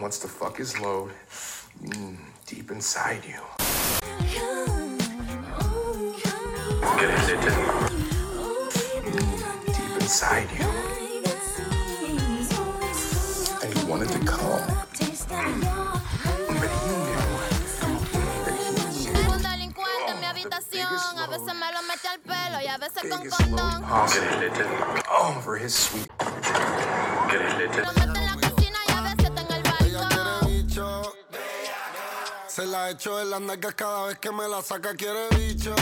wants to fuck his load mm, deep inside you. Get it, it, Mm, deep inside you. And he wanted to come. But he knew that he Tengo un delincuente en mi habitación. Se la echo en las nalgas cada vez que me la saca, quiere bicho.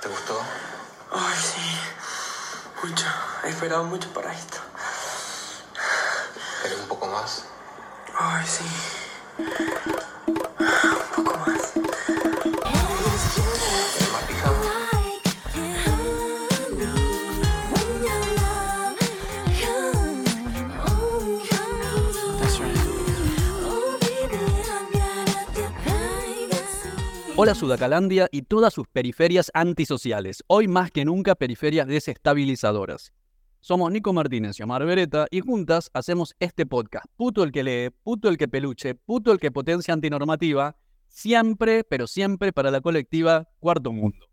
¿Te gustó? Ay, sí. Mucho. He esperado mucho para esto. ¿Querés un poco más? Ay, sí. Hola Sudacalandia y todas sus periferias antisociales, hoy más que nunca periferias desestabilizadoras. Somos Nico Martínez y Omar Beretta y juntas hacemos este podcast, puto el que lee, puto el que peluche, puto el que potencia antinormativa, siempre, pero siempre para la colectiva Cuarto Mundo.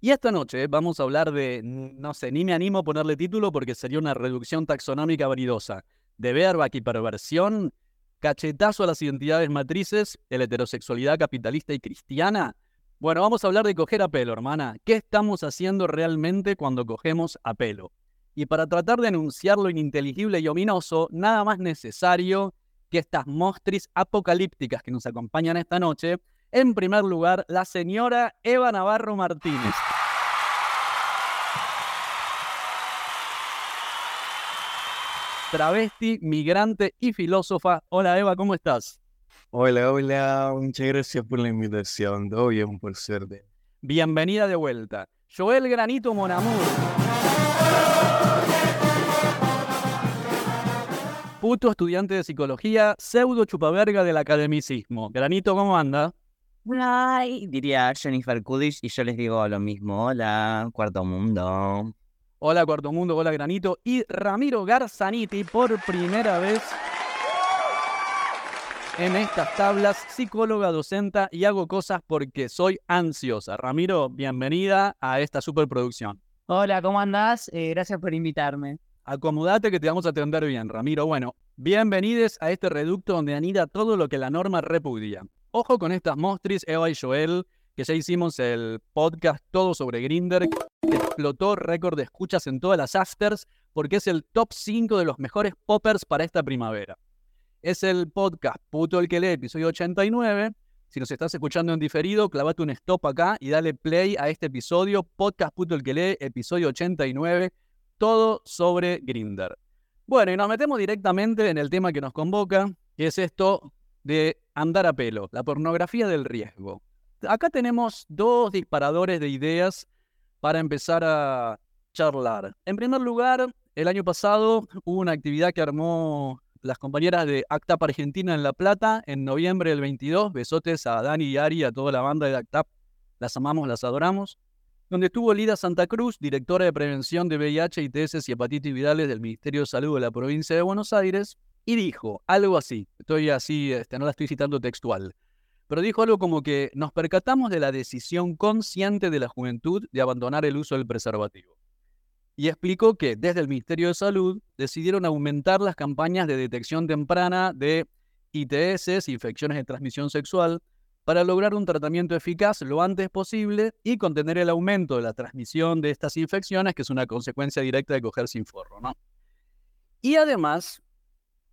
Y esta noche vamos a hablar de, no sé, ni me animo a ponerle título porque sería una reducción taxonómica vanidosa, de verba y perversión, cachetazo a las identidades matrices de la heterosexualidad capitalista y cristiana. Bueno, vamos a hablar de coger a pelo, hermana. ¿Qué estamos haciendo realmente cuando cogemos a pelo? Y para tratar de enunciar lo ininteligible y ominoso, nada más necesario que estas mostris apocalípticas que nos acompañan esta noche. En primer lugar, la señora Eva Navarro Martínez. Travesti, migrante y filósofa. Hola Eva, ¿cómo estás? Hola, hola, muchas gracias por la invitación. Todo bien, por suerte. Bienvenida de vuelta. Joel Granito Monamur. Puto estudiante de psicología, pseudo chupaverga del academicismo. Granito, ¿cómo anda? Ay, diría Jennifer Coolidge y yo les digo lo mismo. Hola, cuarto mundo. Hola Cuarto Mundo, hola Granito. Y Ramiro Garzaniti por primera vez en estas tablas, psicóloga, docenta y hago cosas porque soy ansiosa. Ramiro, bienvenida a esta superproducción. Hola, ¿cómo andás? Eh, gracias por invitarme. Acomodate que te vamos a atender bien, Ramiro. Bueno, bienvenidos a este reducto donde anida todo lo que la norma repudia. Ojo con estas mostris, Eva y Joel, que ya hicimos el podcast todo sobre Grinder, que explotó récord de escuchas en todas las afters, porque es el top 5 de los mejores poppers para esta primavera. Es el podcast Puto el que lee, episodio 89. Si nos estás escuchando en diferido, clavate un stop acá y dale play a este episodio, Podcast Puto el que lee, episodio 89 todo sobre Grinder. Bueno, y nos metemos directamente en el tema que nos convoca, que es esto de andar a pelo, la pornografía del riesgo. Acá tenemos dos disparadores de ideas para empezar a charlar. En primer lugar, el año pasado hubo una actividad que armó las compañeras de ACTAP Argentina en La Plata en noviembre del 22. Besotes a Dani y Ari, a toda la banda de ACTAP. Las amamos, las adoramos donde estuvo Lida Santa Cruz, directora de prevención de VIH, ITS y hepatitis virales del Ministerio de Salud de la provincia de Buenos Aires, y dijo algo así, estoy así, este, no la estoy citando textual, pero dijo algo como que nos percatamos de la decisión consciente de la juventud de abandonar el uso del preservativo. Y explicó que desde el Ministerio de Salud decidieron aumentar las campañas de detección temprana de ITS, infecciones de transmisión sexual, para lograr un tratamiento eficaz lo antes posible y contener el aumento de la transmisión de estas infecciones, que es una consecuencia directa de coger sin forro, ¿no? Y además,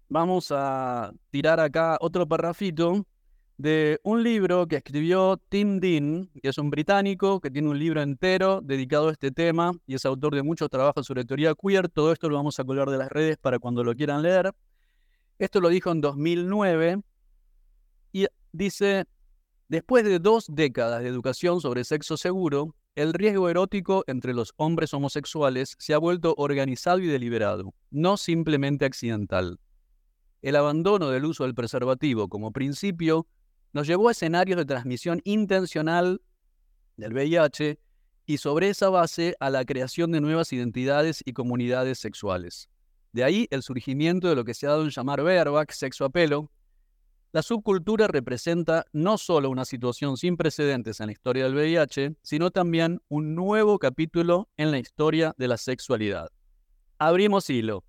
vamos a tirar acá otro parrafito de un libro que escribió Tim Dean, que es un británico que tiene un libro entero dedicado a este tema y es autor de muchos trabajos sobre teoría queer. Todo esto lo vamos a colgar de las redes para cuando lo quieran leer. Esto lo dijo en 2009 y dice, Después de dos décadas de educación sobre sexo seguro, el riesgo erótico entre los hombres homosexuales se ha vuelto organizado y deliberado, no simplemente accidental. El abandono del uso del preservativo como principio nos llevó a escenarios de transmisión intencional del VIH y sobre esa base a la creación de nuevas identidades y comunidades sexuales. De ahí el surgimiento de lo que se ha dado en llamar bareback, sexo a pelo. La subcultura representa no solo una situación sin precedentes en la historia del VIH, sino también un nuevo capítulo en la historia de la sexualidad. Abrimos hilo.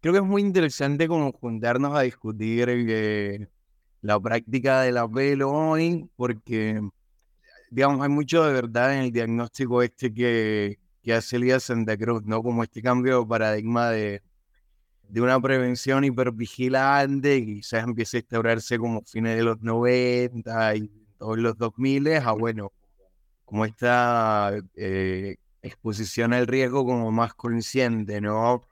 Creo que es muy interesante como juntarnos a discutir eh, la práctica del apelo hoy, porque, digamos, hay mucho de verdad en el diagnóstico este que, que hace Elías Santa Cruz, ¿no? Como este cambio de paradigma de, de una prevención hipervigilante quizás empiece a instaurarse como fines de los 90 y todos los 2000 a, bueno, como esta eh, exposición al riesgo como más consciente, ¿no?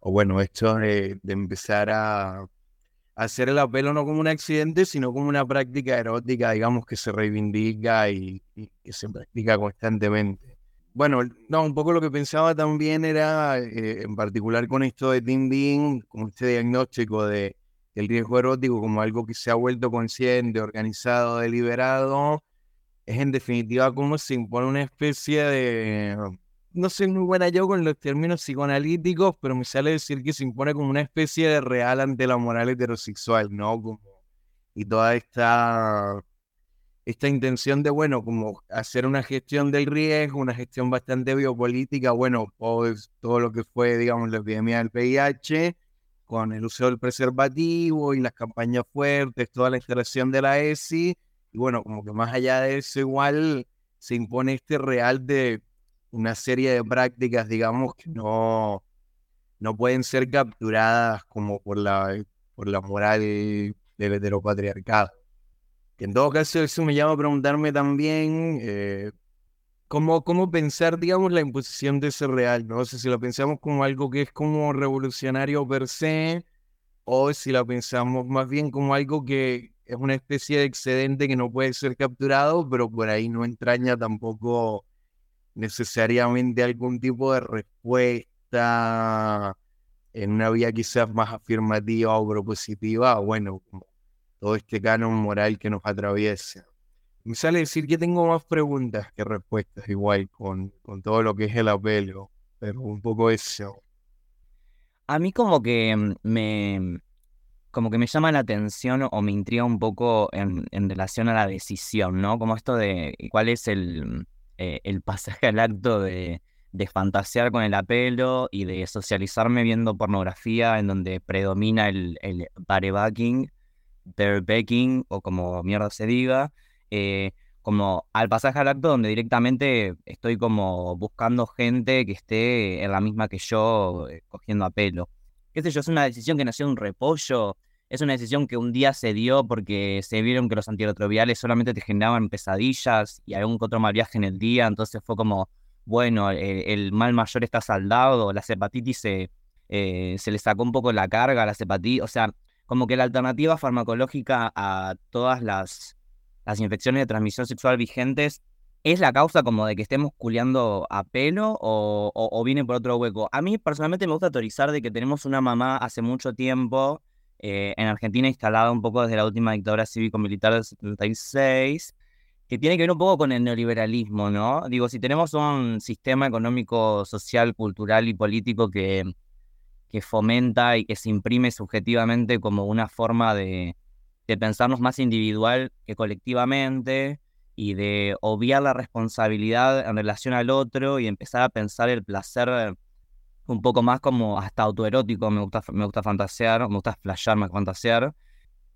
O bueno, esto de, de empezar a hacer el apelo no como un accidente, sino como una práctica erótica, digamos, que se reivindica y, que se practica constantemente. Bueno, no, un poco lo que pensaba también era, eh, en particular con esto de Ding Ding, con este diagnóstico de el riesgo erótico como algo que se ha vuelto consciente, organizado, deliberado, es en definitiva como se impone una especie de, no soy muy buena yo con los términos psicoanalíticos, pero me sale decir que se impone como una especie de real ante la moral heterosexual, ¿no? Como, y toda esta, esta intención de, bueno, como hacer una gestión del riesgo, una gestión bastante biopolítica, bueno, pues, todo lo que fue, digamos, la epidemia del VIH, con el uso del preservativo y las campañas fuertes, toda la instalación de la ESI, y bueno, como que más allá de eso, igual se impone este real de una serie de prácticas, digamos, que no, no pueden ser capturadas como por la, por la moral del heteropatriarcado. Que en todo caso, eso me llama a preguntarme también eh, cómo, cómo pensar, digamos, la imposición de ese real, ¿no? sé si lo pensamos como algo que es como revolucionario per se, o si lo pensamos más bien como algo que es una especie de excedente que no puede ser capturado, pero por ahí no entraña tampoco necesariamente algún tipo de respuesta en una vía quizás más afirmativa o propositiva, bueno, todo este canon moral que nos atraviesa. Me sale decir que tengo más preguntas que respuestas igual con, con todo lo que es el apelo, pero un poco eso. A mí como que mm, me, como que me llama la atención o me intriga un poco en, en relación a la decisión, ¿no? Como esto de cuál es el, eh, el pasaje al acto de, de, fantasear con el apelo y de socializarme viendo pornografía en donde predomina el, el barebacking, barebacking o como mierda se diga, eh, como al pasaje al acto donde directamente estoy como buscando gente que esté en la misma que yo eh, cogiendo apelo. Qué es una decisión que nació de un repollo, es una decisión que un día se dio porque se vieron que los antirretrovirales solamente te generaban pesadillas y algún otro mal viaje en el día, entonces fue como, bueno, el, mal mayor está saldado, la hepatitis se, eh, se le sacó un poco la carga la hepatitis, o sea, como que la alternativa farmacológica a todas las, las infecciones de transmisión sexual vigentes es la causa como de que estemos culeando a pelo o, o, o viene por otro hueco. A mí personalmente me gusta teorizar de que tenemos una mamá hace mucho tiempo eh, en Argentina instalada un poco desde la última dictadura cívico-militar del 76, que tiene que ver un poco con el neoliberalismo, ¿no? Digo, si tenemos un sistema económico, social, cultural y político que, que fomenta y que se imprime subjetivamente como una forma de, de pensarnos más individual que colectivamente y de obviar la responsabilidad en relación al otro y empezar a pensar el placer un poco más como hasta autoerótico, me gusta, me gusta fantasear, me gusta flashear más que fantasear.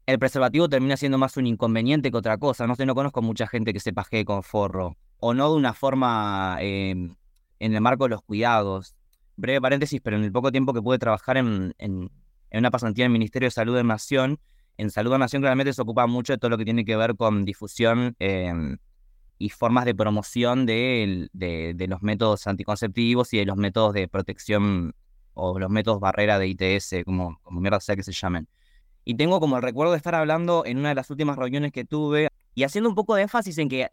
El preservativo termina siendo más un inconveniente que otra cosa. No sé, no conozco mucha gente que se pajee con forro. O no de una forma em, en el marco de los cuidados. Breve paréntesis, pero en el poco tiempo que pude trabajar en, en, una pasantía en el Ministerio de Salud de Nación, en Salud de Nación claramente se ocupa mucho de todo lo que tiene que ver con difusión eh, y formas de promoción de, los métodos anticonceptivos y de los métodos de protección o los métodos barrera de ITS, como, como mierda sea que se llamen. Y tengo como el recuerdo de estar hablando en una de las últimas reuniones que tuve y haciendo un poco de énfasis en que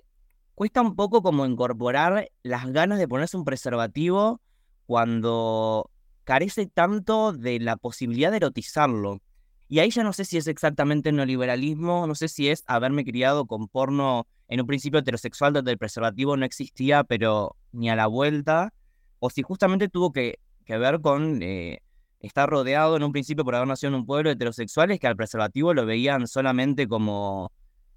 cuesta un poco como incorporar las ganas de ponerse un preservativo cuando carece tanto de la posibilidad de erotizarlo. Y ahí ya no sé si es exactamente neoliberalismo, no sé si es haberme criado con porno en un principio heterosexual donde el preservativo no existía, pero ni a la vuelta, o si justamente tuvo que, que ver con eh, estar rodeado en un principio por haber nacido en un pueblo de heterosexuales que al preservativo lo veían solamente como,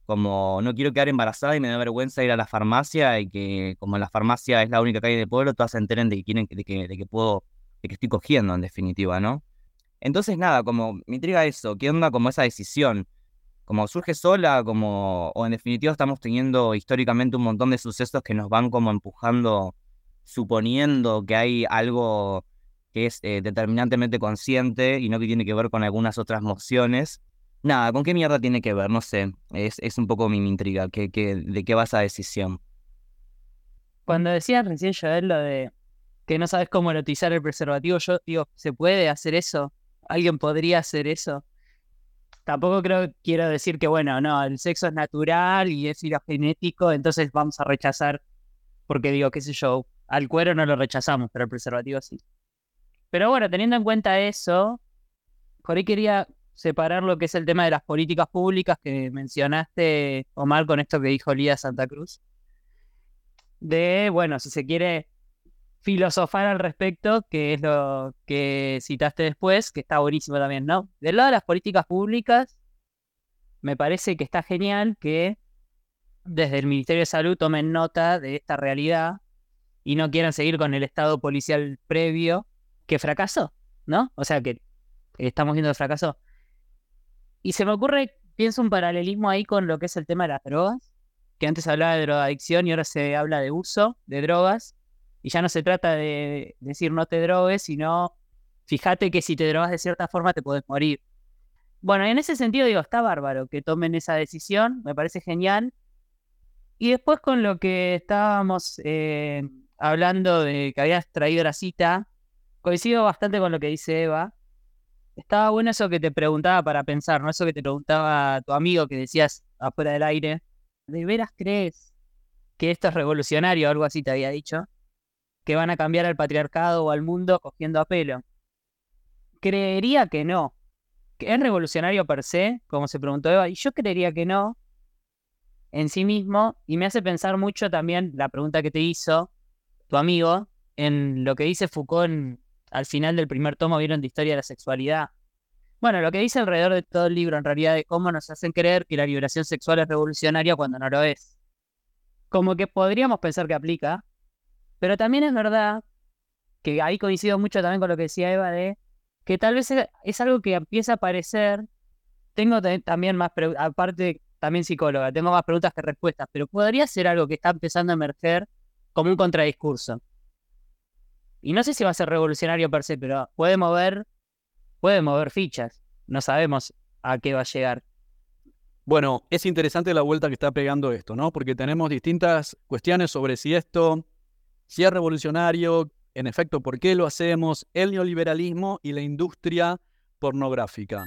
como no quiero quedar embarazada y me da vergüenza ir a la farmacia y que como la farmacia es la única calle del pueblo, todas se enteren de que quieren de que, de que puedo, de que estoy cogiendo en definitiva, ¿no? Entonces, nada, como me intriga eso, ¿qué onda como esa decisión? Como surge sola, como, o en definitiva estamos teniendo históricamente un montón de sucesos que nos van como empujando, suponiendo que hay algo que es eh, determinantemente consciente y no que tiene que ver con algunas otras mociones. Nada, ¿con qué mierda tiene que ver? No sé, es, es un poco mi, intriga, ¿qué, qué, ¿de qué va esa decisión? Cuando decías recién, Joel, lo de que no sabes cómo erotizar el preservativo, yo digo, ¿se puede hacer eso? ¿Alguien podría hacer eso? Tampoco creo, quiero decir que, bueno, no, el sexo es natural y es genético, entonces vamos a rechazar, porque digo, qué sé yo, al cuero no lo rechazamos, pero al preservativo sí. Pero bueno, teniendo en cuenta eso, por ahí quería separar lo que es el tema de las políticas públicas que mencionaste, Omar, con esto que dijo Lía Santa Cruz. De, bueno, si se quiere filosofar al respecto, que es lo que citaste después, que está buenísimo también, ¿no? Del lado de las políticas públicas, me parece que está genial que desde el Ministerio de Salud tomen nota de esta realidad y no quieran seguir con el estado policial previo que fracasó, ¿no? O sea, que estamos viendo que fracasó. Y se me ocurre, pienso un paralelismo ahí con lo que es el tema de las drogas, que antes hablaba de drogadicción y ahora se habla de uso de drogas y ya no se trata de decir no te drogues, sino fíjate que si te drogas de cierta forma te puedes morir. Bueno, en ese sentido digo, está bárbaro que tomen esa decisión, me parece genial. Y después con lo que estábamos eh, hablando de que habías traído la cita, coincido bastante con lo que dice Eva. Estaba bueno eso que te preguntaba para pensar, ¿no? Eso que te preguntaba tu amigo que decías afuera del aire. ¿De veras crees que esto es revolucionario algo así te había dicho? Que van a cambiar al patriarcado o al mundo cogiendo a pelo. Creería que no. ¿Que ¿Es revolucionario per se? Como se preguntó Eva. Y yo creería que no en sí mismo. Y me hace pensar mucho también la pregunta que te hizo tu amigo en lo que dice Foucault al final del primer tomo, vieron de historia de la sexualidad. Bueno, lo que dice alrededor de todo el libro, en realidad, de cómo nos hacen creer que la liberación sexual es revolucionaria cuando no lo es. Como que podríamos pensar que aplica, pero también es verdad que ahí coincido mucho también con lo que decía Eva de que tal vez es algo que empieza a aparecer. Tengo también más preguntas, aparte también psicóloga, tengo más preguntas que respuestas, pero podría ser algo que está empezando a emerger como un contradiscurso. Y no sé si va a ser revolucionario per se, pero puede mover, puede mover fichas. No sabemos a qué va a llegar. Bueno, es interesante la vuelta que está pegando esto, ¿no? Porque tenemos distintas cuestiones sobre si esto si es revolucionario, en efecto, ¿por qué lo hacemos? El neoliberalismo y la industria pornográfica.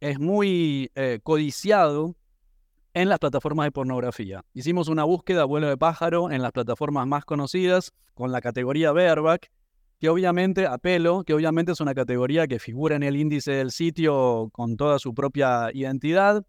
es muy eh, codiciado en las plataformas de pornografía. Hicimos una búsqueda vuelo de pájaro en las plataformas más conocidas con la categoría Bareback que obviamente, apelo, que obviamente es una categoría que figura en el índice del sitio con toda su propia identidad.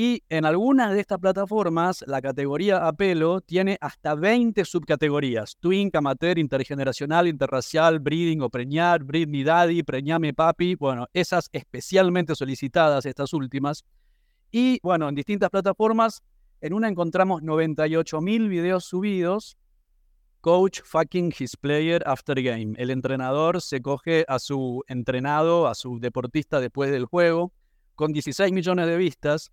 Y en algunas de estas plataformas, la categoría apelo tiene hasta 20 subcategorías. Twink, amateur, intergeneracional, interracial, breeding o preñar, breed mi daddy, preñame papi. Bueno, esas especialmente solicitadas, estas últimas. Y bueno, en distintas plataformas, en una encontramos 98.000 videos subidos Coach fucking his player after game. El entrenador se coge a su entrenado, a su deportista después del juego, con 16 millones de vistas.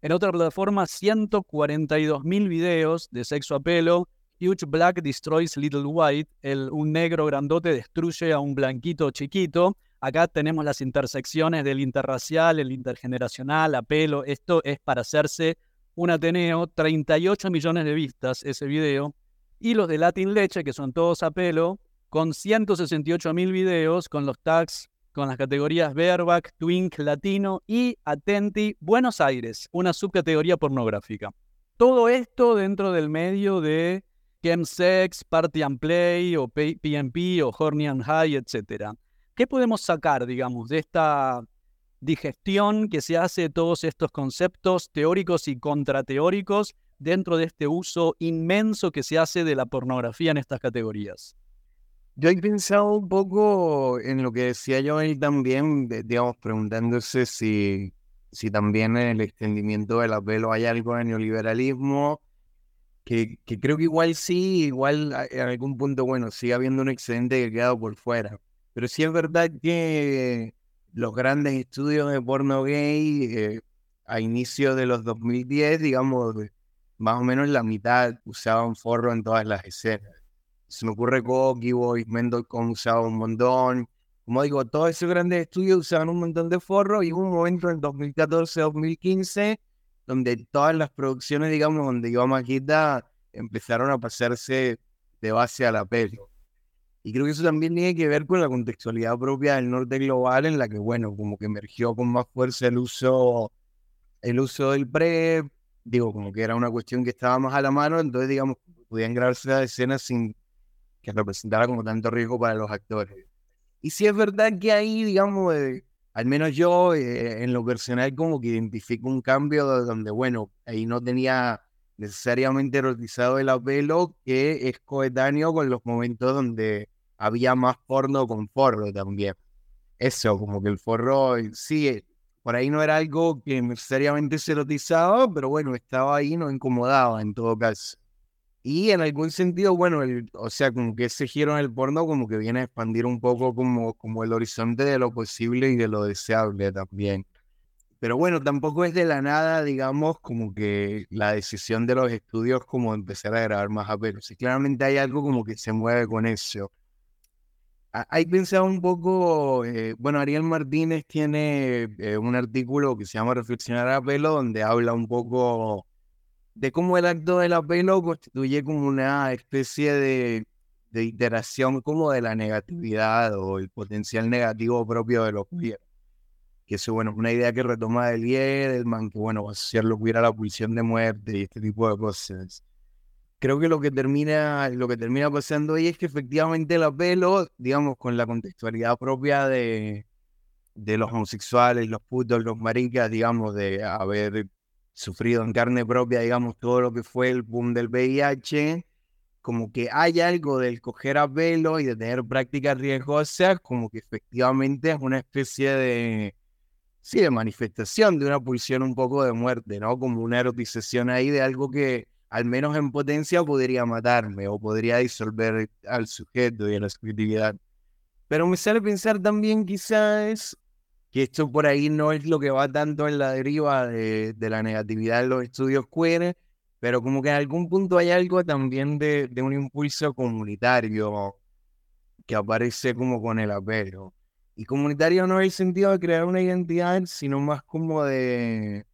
En otra plataforma, 142 mil videos de sexo a pelo. Huge Black destroys Little White. El, un negro grandote destruye a un blanquito chiquito. acá tenemos las intersecciones del interracial, el intergeneracional, a pelo. Esto es para hacerse un Ateneo, 38 millones de vistas ese video. Y los de Latin Leche, que son todos a pelo, con 168 mil videos, con los tags, con las categorías Verback, Twink, Latino y Atenti, Buenos Aires, una subcategoría pornográfica. Todo esto dentro del medio de Chemsex, Party and Play, o PMP, o Horny and High, etc. ¿Qué podemos sacar, digamos, de esta digestión que se hace de todos estos conceptos teóricos y contrateóricos dentro de este uso inmenso que se hace de la pornografía en estas categorías? Yo he pensado un poco en lo que decía yo él también, digamos, preguntándose si, si también en el extendimiento del apelo hay algo de neoliberalismo, que, creo que igual sí, igual en algún punto, bueno, sigue habiendo un excedente que quedado por fuera. Pero sí es verdad que los grandes estudios de porno gay eh, a inicio de los 2010, digamos, más o menos la mitad usaban forro en todas las escenas. Se me ocurre Cocky Boys, Mendocom usaba un montón. Como digo, todos esos grandes estudios usaban un montón de forro y hubo un momento en 2014-2015 donde todas las producciones, digamos, donde iba Maquita, empezaron a pasarse de base a la pelo. Y creo que eso también tiene que ver con la contextualidad propia del norte global, en la que, bueno, como que emergió con más fuerza el uso, el uso del PREP, digo, como que era una cuestión que estaba más a la mano, entonces, digamos, podían grabarse las escenas sin que representara como tanto riesgo para los actores. Y si es verdad que ahí, digamos, eh, al menos yo, eh, en lo personal, como que identifico un cambio donde, bueno, ahí no tenía necesariamente erotizado el apelo, que es coetáneo con los momentos donde había más porno con forro también. Eso, como que el forro, sí, eh, por ahí no era algo que necesariamente se erotizaba, pero bueno, estaba ahí, no incomodaba en todo caso. Y en algún sentido, bueno, el, o sea, como que ese giro en el porno como que viene a expandir un poco como, como el horizonte de lo posible y de lo deseable también. Pero bueno, tampoco es de la nada, digamos, como que la decisión de los estudios como empezar a grabar más apelos. Sí, claramente hay algo como que se mueve con eso. Hay pensado un poco, eh, bueno, Ariel Martínez tiene eh, un artículo que se llama Reflexionar a pelo, donde habla un poco de cómo el acto del apelo constituye como una especie de, de iteración como de la negatividad o el potencial negativo propio de los queer que eso, bueno, es una idea que retoma del Edelman, que, bueno, asociar lo queer a la pulsión de muerte y este tipo de cosas. Creo que lo que termina, lo que termina pasando ahí es que efectivamente el apelo, digamos, con la contextualidad propia de, de los homosexuales, los putos, los maricas, digamos, de haber sufrido en carne propia, digamos, todo lo que fue el boom del VIH, como que hay algo del coger a pelo y de tener prácticas riesgosas, como que efectivamente es una especie de, sí, de manifestación de una pulsión un poco de muerte, ¿no? Como una erotización ahí de algo que al menos en potencia podría matarme o podría disolver al sujeto y a la subjetividad. Pero me sale pensar también quizás que esto por ahí no es lo que va tanto en la deriva de, la negatividad de los estudios queer, pero como que en algún punto hay algo también de, de un impulso comunitario que aparece como con el apelo. Y comunitario no es el sentido de crear una identidad, sino más como de...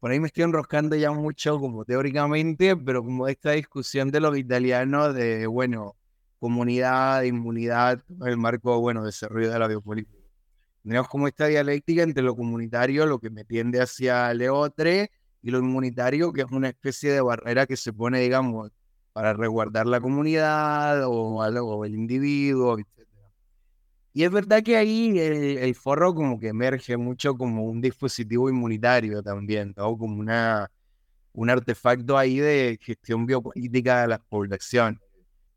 Por ahí me estoy enroscando ya mucho como teóricamente, pero como esta discusión de los italianos de, bueno, comunidad, inmunidad, el marco, bueno, desarrollo de la biopolítica. Tenemos como esta dialéctica entre lo comunitario, lo que me tiende hacia Leotre, y lo inmunitario, que es una especie de barrera que se pone, digamos, para resguardar la comunidad o algo, o el individuo, y es verdad que ahí el, forro como que emerge mucho como un dispositivo inmunitario también, ¿no? Como una, un artefacto ahí de gestión biopolítica de la población.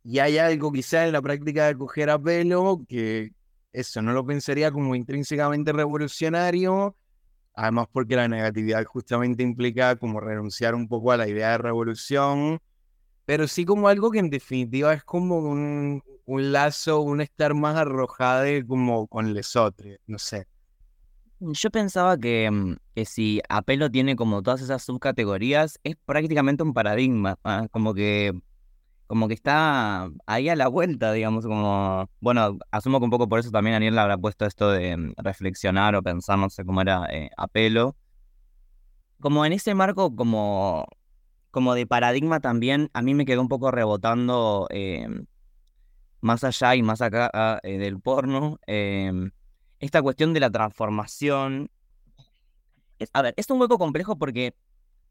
Y hay algo quizá en la práctica de coger a pelo que eso no lo pensaría como intrínsecamente revolucionario, además porque la negatividad justamente implica como renunciar un poco a la idea de revolución, pero sí como algo que en definitiva es como un, un lazo, un estar más arrojado como con lesotre, no sé. Yo pensaba que, mm, que, si Apelo tiene como todas esas subcategorías, es prácticamente un paradigma, ¿ah? como que como que está ahí a la vuelta, digamos, como, bueno, asumo que un poco por eso también Ariel le habrá puesto esto de mm, reflexionar o pensar, no sé cómo era, eh, a pelo. Como en ese marco, como, como de paradigma también, a mí me quedó un poco rebotando eh, más allá y más acá ah, eh, del porno, em, esta cuestión de la transformación. A ver, es un hueco complejo porque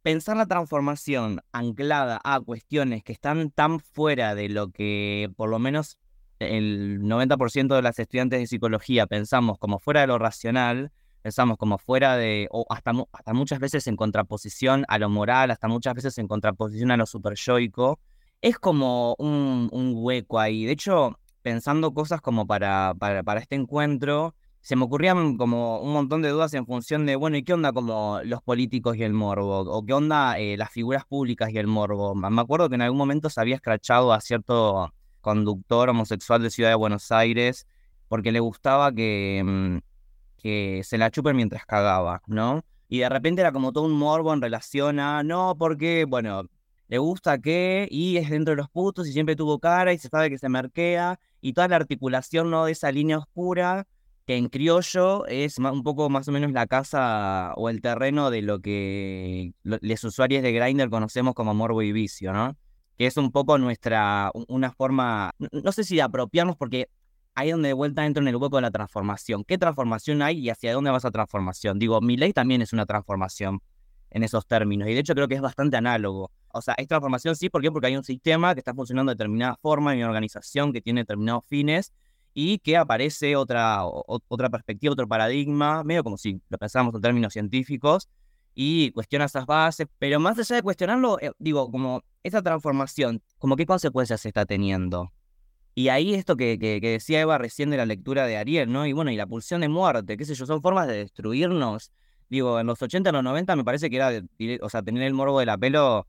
pensar la transformación anclada a cuestiones que están tan fuera de lo que por lo menos el 90% de las estudiantes de psicología pensamos como fuera de lo racional, pensamos como fuera de, o hasta, hasta muchas veces en contraposición a lo moral, hasta muchas veces en contraposición a lo superyoico, es como un, un hueco ahí. De hecho, pensando cosas como para, para, para este encuentro, se me ocurrían como un montón de dudas en función de, bueno, ¿y qué onda como los políticos y el morbo? ¿O qué onda eh, las figuras públicas y el morbo? Me acuerdo que en algún momento se había escrachado a cierto conductor homosexual de Ciudad de Buenos Aires porque le gustaba que, mm, que se la chupen mientras cagaba, ¿no? Y de repente era como todo un morbo en relación a, no, porque, bueno, le gusta que, y es dentro de los putos y siempre tuvo cara y se sabe que se merquea, y toda la articulación, ¿no? De esa línea oscura que en criollo es un poco más o menos la casa o el terreno de lo que lo- los usuarios de Grindr conocemos como morbo y vicio, ¿no? Que es un poco nuestra, una forma, no sé si de apropiarnos, porque ahí donde de vuelta entro en el hueco de la transformación. ¿Qué transformación hay y hacia dónde va esa transformación? Digo, mi ley también es una transformación en esos términos, y de hecho creo que es bastante análogo. O sea, es transformación sí, ¿por qué? Porque hay un sistema que está funcionando de determinada forma, hay una organización que tiene determinados fines, y que aparece otra, o- otra perspectiva, otro paradigma, medio como si lo pensáramos en términos científicos, y cuestiona esas bases, pero más allá de cuestionarlo, eh, digo, como esa transformación, como qué consecuencias se está teniendo. Y ahí esto que, que, decía Eva recién de la lectura de Ariel, ¿no? Y bueno, y la pulsión de muerte, qué sé yo, son formas de destruirnos. Digo, en los 80, en los 90 me parece que era, o sea, tener el morbo de la pelo,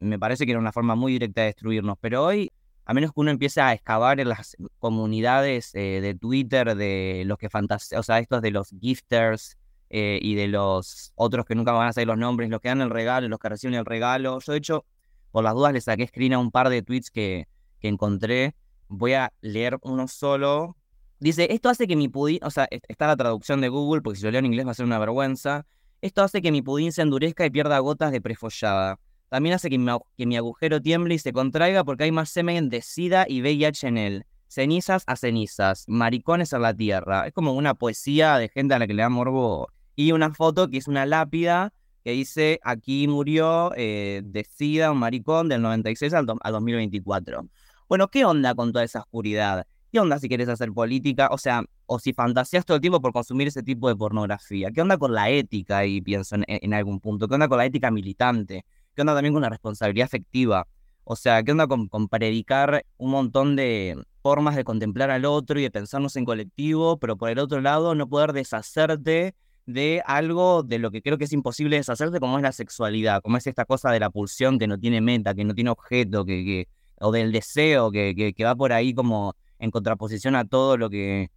me parece que era una forma muy directa de destruirnos, pero hoy a menos que uno empiece a excavar en las comunidades eh, de Twitter de los que fantasean, o sea, estos de los gifters eh, y de los otros que nunca van a saber los nombres, los que dan el regalo, los que reciben el regalo. Yo, de hecho, por las dudas le saqué screen a un par de tweets que, que encontré. Voy a leer uno solo. Dice, esto hace que mi pudín, o sea, est- está la traducción de Google, porque si lo leo en inglés va a ser una vergüenza. Esto hace que mi pudín se endurezca y pierda gotas de prefollada. También hace que mi, que mi agujero tiemble y se contraiga porque hay más semen de sida y VIH en él. Cenizas a cenizas, maricones a la tierra. Es como una poesía de gente a la que le da morbo. Y una foto que es una lápida que dice, aquí murió eh, de sida un maricón del 96 al, do- al 2024. Bueno, ¿qué onda con toda esa oscuridad? ¿Qué onda si quieres hacer política? O sea, o si fantaseas todo el tiempo por consumir ese tipo de pornografía. ¿Qué onda con la ética? Y pienso en, en algún punto. ¿Qué onda con la ética militante? ¿Qué onda también con la responsabilidad afectiva? O sea, ¿qué onda con, predicar un montón de formas de contemplar al otro y de pensarnos en colectivo, pero por el otro lado no poder deshacerte de algo de lo que creo que es imposible deshacerse, como es la sexualidad, como es esta cosa de la pulsión que no tiene meta, que no tiene objeto, que, que, o del deseo que, que, que va por ahí como en contraposición a todo lo que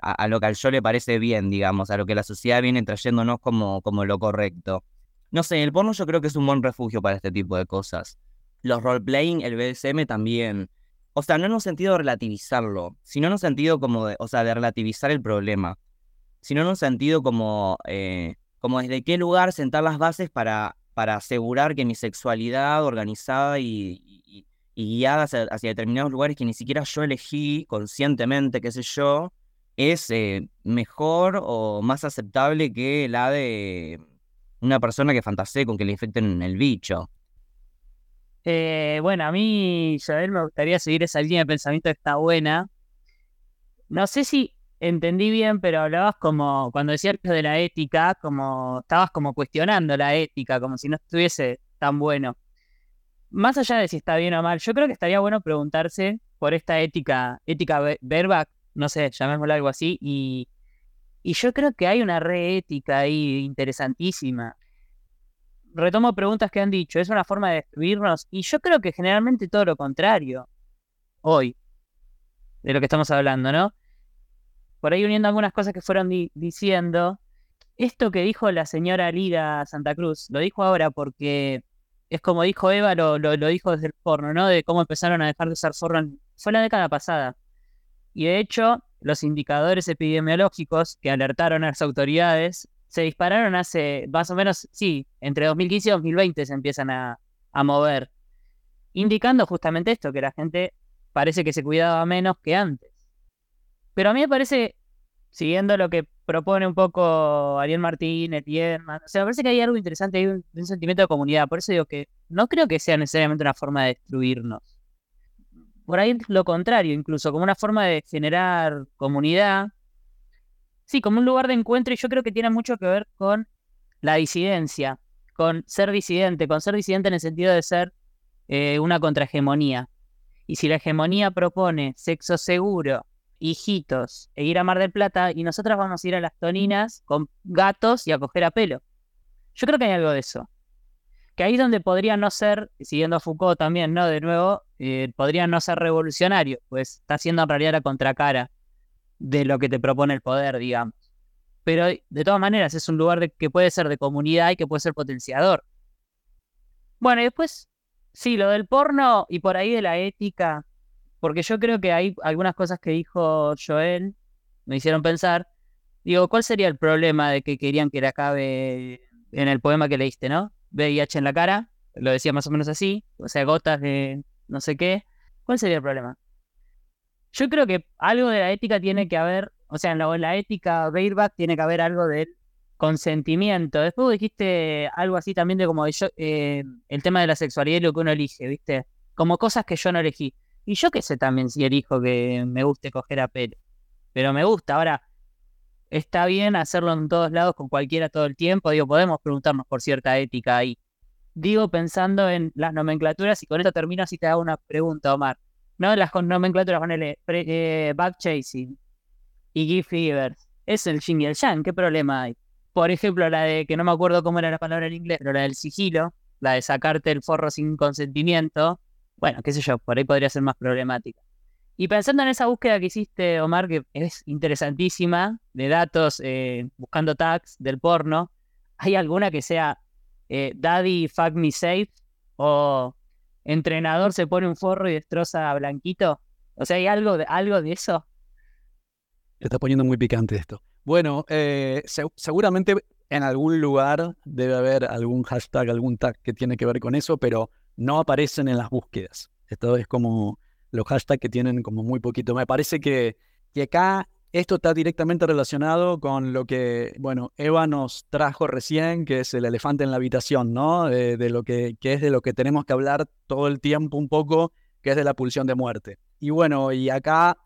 a lo que al yo le parece bien, digamos, a lo que la sociedad viene trayéndonos como, como lo correcto. No sé, el porno yo creo que es un buen refugio para este tipo de cosas. Los roleplaying, el BDSM también. O sea, no en un sentido de relativizarlo, sino en un sentido como de, o sea, de relativizar el problema, sino en un sentido como, eh, como desde qué lugar sentar las bases para, para asegurar que mi sexualidad organizada y, y, guiada hacia, hacia determinados lugares que ni siquiera yo elegí conscientemente, qué sé yo, es eh, mejor o más aceptable que la de una persona que fantasee con que le infecten el bicho. Eh, bueno, a mí, Joel, me gustaría seguir esa línea de pensamiento que está buena. No sé si entendí bien, pero hablabas como, cuando decías de la ética, como estabas como cuestionando la ética, como si no estuviese tan bueno. Más allá de si está bien o mal, yo creo que estaría bueno preguntarse por esta ética, ética ve- verba, no sé, llamémoslo algo así, y, y yo creo que hay una reética ahí interesantísima retomo preguntas que han dicho, es una forma de destruirnos y yo creo que generalmente todo lo contrario, hoy, de lo que estamos hablando, ¿no? Por ahí uniendo algunas cosas que fueron di- diciendo, esto que dijo la señora Lida Santa Cruz, lo dijo ahora porque es como dijo Eva, lo, lo, dijo desde el porno, ¿no? De cómo empezaron a dejar de usar porno. en- Fue la década pasada. Y de hecho, los indicadores epidemiológicos que alertaron a las autoridades se dispararon hace más o menos, sí, entre 2015 y 2020 se empiezan a, mover, indicando justamente esto, que la gente parece que se cuidaba menos que antes. Pero a mí me parece, siguiendo lo que propone un poco Ariel Martínez, Tierman, o sea, me parece que hay algo interesante, hay un sentimiento de comunidad. Por eso digo que no creo que sea necesariamente una forma de destruirnos. Por ahí lo contrario, incluso como una forma de generar comunidad. Sí, como un lugar de encuentro, y yo creo que tiene mucho que ver con la disidencia, con ser disidente, con ser disidente en el sentido de ser eh, una contrahegemonía. Y si la hegemonía propone sexo seguro, hijitos, e ir a Mar del Plata, y nosotras vamos a ir a las toninas con gatos y a coger a pelo. Yo creo que hay algo de eso. Que ahí es donde podría no ser, siguiendo a Foucault también, ¿no? De nuevo, eh, podría no ser revolucionario, pues está haciendo en realidad la contracara de lo que te propone el poder, digamos. Pero de todas maneras es un lugar de- que puede ser de comunidad y que puede ser potenciador. Bueno, y después, sí, lo del porno y por ahí de la ética, porque yo creo que hay algunas cosas que dijo Joel, me hicieron pensar, digo, ¿cuál sería el problema de que querían que le acabe en el poema que leíste, ¿no? VIH en la cara, lo decía más o menos así, o sea, gotas de no sé qué. ¿Cuál sería el problema? Yo creo que algo de la ética tiene que haber, o sea, en la, en la ética Baerback tiene que haber algo del consentimiento. Después dijiste algo así también de como yo, eh, el tema de la sexualidad y lo que uno elige, ¿viste? Como cosas que yo no elegí. Y yo qué sé también si elijo que me guste coger a pelo. Pero me gusta. Ahora, está bien hacerlo en todos lados con cualquiera todo el tiempo. Digo, podemos preguntarnos por cierta ética ahí. Digo, pensando en las nomenclaturas, y con esto termino si te hago una pregunta, Omar. ¿No? Las nomenclaturas, ponele eh, back chasing y gift givers. Es el yin y el yang, ¿qué problema hay? Por ejemplo, la de que no me acuerdo cómo era la palabra en inglés, pero la del sigilo, la de sacarte el forro sin consentimiento. Bueno, qué sé yo, por ahí podría ser más problemática. Y pensando en esa búsqueda que hiciste, Omar, que es interesantísima, de datos, eh, buscando tags del porno, ¿hay alguna que sea eh, Daddy Fuck Me Safe o Entrenador se pone un forro y destroza a Blanquito? O sea, ¿hay algo de, algo de eso? Se está poniendo muy picante esto. Bueno, eh, se- seguramente en algún lugar debe haber algún hashtag, algún tag que tiene que ver con eso, pero no aparecen en las búsquedas. Esto es como los hashtags que tienen como muy poquito. Me parece que, que acá esto está directamente relacionado con lo que, bueno, Eva nos trajo recién, que es el elefante en la habitación, ¿no? De, de lo que, que es de lo que tenemos que hablar todo el tiempo un poco, que es de la pulsión de muerte. Y bueno, y acá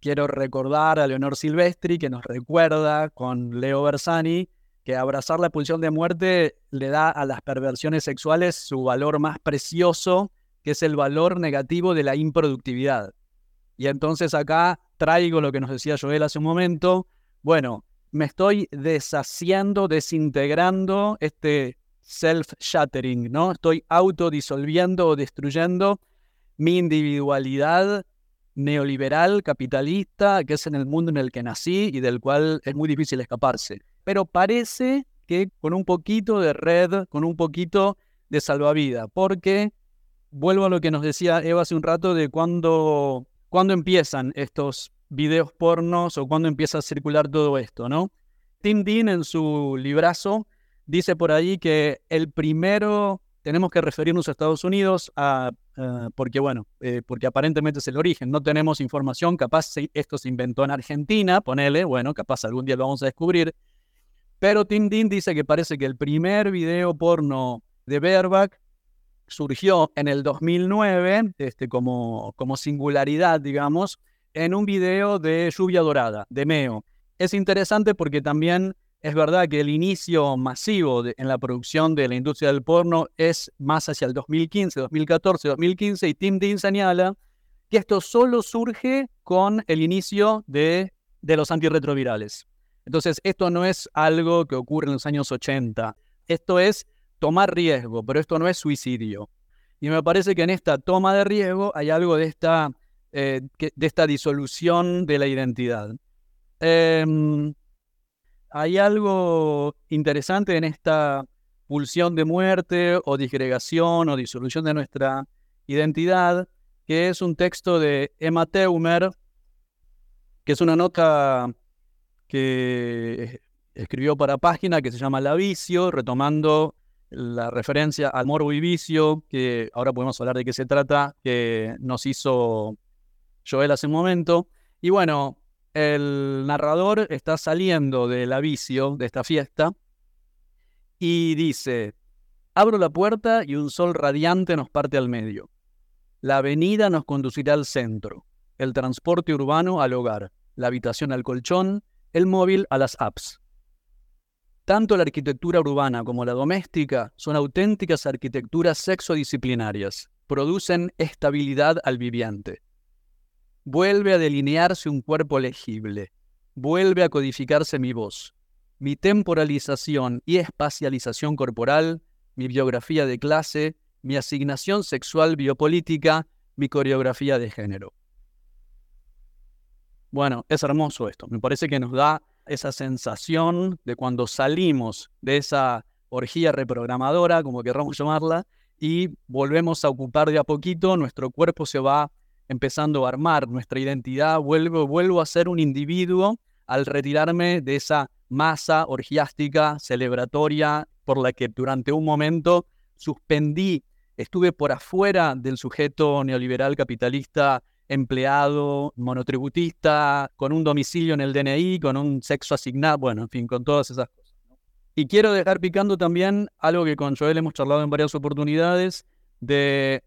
quiero recordar a Leonor Silvestri, que nos recuerda con Leo Bersani, que abrazar la pulsión de muerte le da a las perversiones sexuales su valor más precioso, que es el valor negativo de la improductividad. Y entonces acá traigo lo que nos decía Joel hace un momento. Bueno, me estoy deshaciendo, desintegrando este self-shattering, ¿no? Estoy autodisolviendo o destruyendo mi individualidad neoliberal, capitalista, que es en el mundo en el que nací y del cual es muy difícil escaparse. Pero parece que con un poquito de red, con un poquito de salvavidas, porque vuelvo a lo que nos decía Eva hace un rato de cuándo, cuándo empiezan estos videos pornos o cuándo empieza a circular todo esto, ¿no? Tim Dean en su librazo dice por ahí que el primero, tenemos que referirnos a Estados Unidos, a, eh, porque bueno, eh, porque aparentemente es el origen, no tenemos información, capaz esto se inventó en Argentina, ponele, bueno, capaz algún día lo vamos a descubrir, pero Tim Dean dice que parece que el primer video porno de Baerback surgió en el 2009, este, como, como singularidad, digamos, en un video de Lluvia Dorada, de Meo. Es interesante porque también es verdad que el inicio masivo en la producción de la industria del porno es más hacia el 2015, 2014, 2015, y Tim Dean señala que esto solo surge con el inicio de, de los antirretrovirales. Entonces, esto no es algo que ocurre en los años 80, esto es tomar riesgo, pero esto no es suicidio. Y me parece que en esta toma de riesgo hay algo de esta, eh, de esta disolución de la identidad. Em, hay algo interesante en esta pulsión de muerte o disgregación o disolución de nuestra identidad, que es un texto de Emma Teumer, que es una nota que escribió para página que se llama La Vicio, retomando la referencia al morbo y vicio, que ahora podemos hablar de qué se trata, que nos hizo Joel hace un momento. Y bueno, el narrador está saliendo de la vicio, de esta fiesta, y dice, abro la puerta y un sol radiante nos parte al medio. La avenida nos conducirá al centro, el transporte urbano al hogar, la habitación al colchón, el móvil a las apps. Tanto la arquitectura urbana como la doméstica son auténticas arquitecturas sexodisciplinarias, producen estabilidad al viviente. Vuelve a delinearse un cuerpo legible, vuelve a codificarse mi voz, mi temporalización y espacialización corporal, mi biografía de clase, mi asignación sexual biopolítica, mi coreografía de género. Bueno, es hermoso esto. Me parece que nos da esa sensación de cuando salimos de esa orgía reprogramadora, como querramos llamarla, y volvemos a ocupar de a poquito, nuestro cuerpo se va empezando a armar, nuestra identidad, vuelvo, vuelvo a ser un individuo al retirarme de esa masa orgiástica, celebratoria, por la que durante un momento suspendí, estuve por afuera del sujeto neoliberal capitalista empleado, monotributista, con un domicilio en el DNI, con un sexo asignado, bueno, en fin, con todas esas cosas. Y quiero dejar picando también algo que con Joel hemos charlado en varias oportunidades, de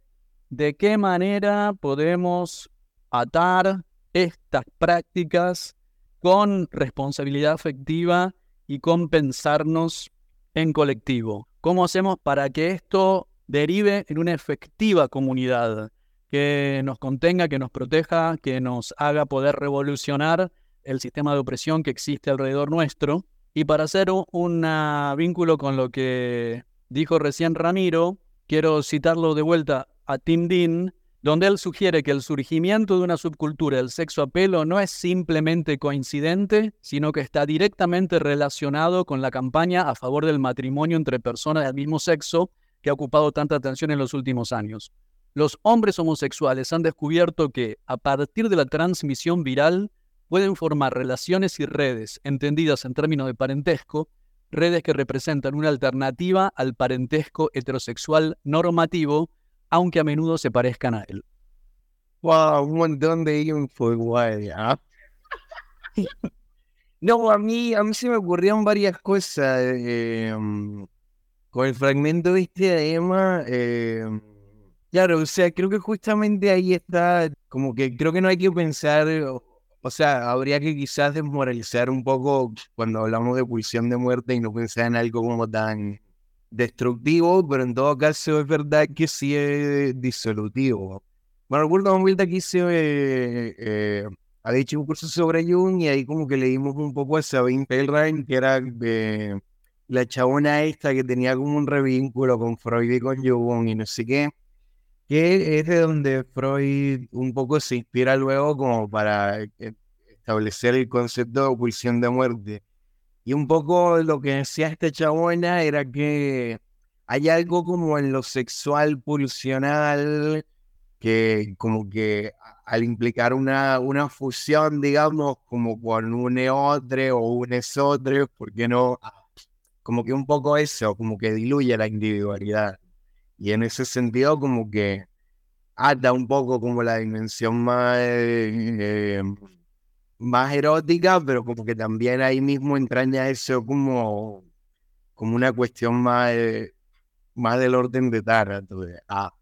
de qué manera podemos atar estas prácticas con responsabilidad afectiva y con pensarnos en colectivo. ¿Cómo hacemos para que esto derive en una efectiva comunidad? Que nos contenga, que nos proteja, que nos haga poder revolucionar el sistema de opresión que existe alrededor nuestro. Y para hacer un vínculo con lo que dijo recién Ramiro, quiero citarlo de vuelta a Tim Dean, donde él sugiere que el surgimiento de una subcultura del sexo a pelo no es simplemente coincidente, sino que está directamente relacionado con la campaña a favor del matrimonio entre personas del mismo sexo que ha ocupado tanta atención en los últimos años. Los hombres homosexuales han descubierto que, a partir de la transmisión viral, pueden formar relaciones y redes, entendidas en términos de parentesco, redes que representan una alternativa al parentesco heterosexual normativo, aunque a menudo se parezcan a él. Wow, un montón de info igual, ¿ah? No, a mí, a mí se me ocurrieron varias cosas. Eh, mm, con el fragmento este de Emma, eh, Claro, o sea, creo que justamente ahí está, como que creo que no hay que pensar, o, sea, habría que quizás desmoralizar un poco cuando hablamos de pulsión de muerte y no pensar en algo como tan destructivo, pero en todo caso es verdad que sí es disolutivo. Bueno, recuerdo una vuelta que hice, eh, eh, un curso sobre Jung y ahí como que leímos un poco a Sabine Pelrain, que era de la chabona esta que tenía como un revínculo con Freud y con Jung y no sé qué que es de donde Freud un poco se inspira luego como para eh, establecer el concepto de pulsión de muerte. Y un poco lo que decía esta chabona era que hay algo como en lo sexual pulsional que como que al implicar una, una fusión, digamos, como con un eotre o un esotre, ¿por qué no? Como que un poco eso, como que diluye la individualidad. Y en ese sentido como que ata un poco como la dimensión más, eh, más erótica, pero como que también ahí mismo entraña eso como, como una cuestión más, eh, más del orden de Tara. Ah.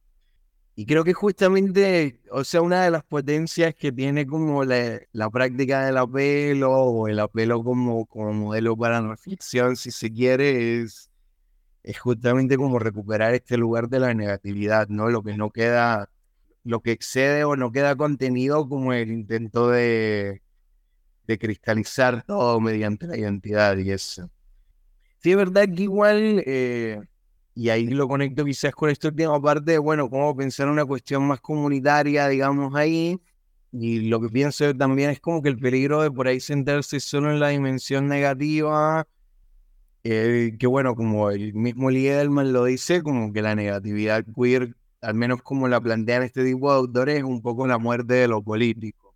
Y creo que justamente, o sea, una de las potencias que tiene como la, la práctica del apelo o el apelo como, como modelo para reflexión, si se quiere, es es justamente como recuperar este lugar de la negatividad, ¿no? Lo que no queda, lo que excede o no queda contenido como el intento de, de cristalizar todo mediante la identidad y eso. Sí, es verdad que igual, eh, y ahí lo conecto quizás con esta última parte, bueno, cómo pensar una cuestión más comunitaria, digamos, ahí. Y lo que pienso también es como que el peligro de por ahí sentarse solo en la dimensión negativa eh, que bueno, como el mismo Lieberman lo dice, como que la negatividad queer, al menos como la plantean este tipo de autores, es un poco la muerte de lo político.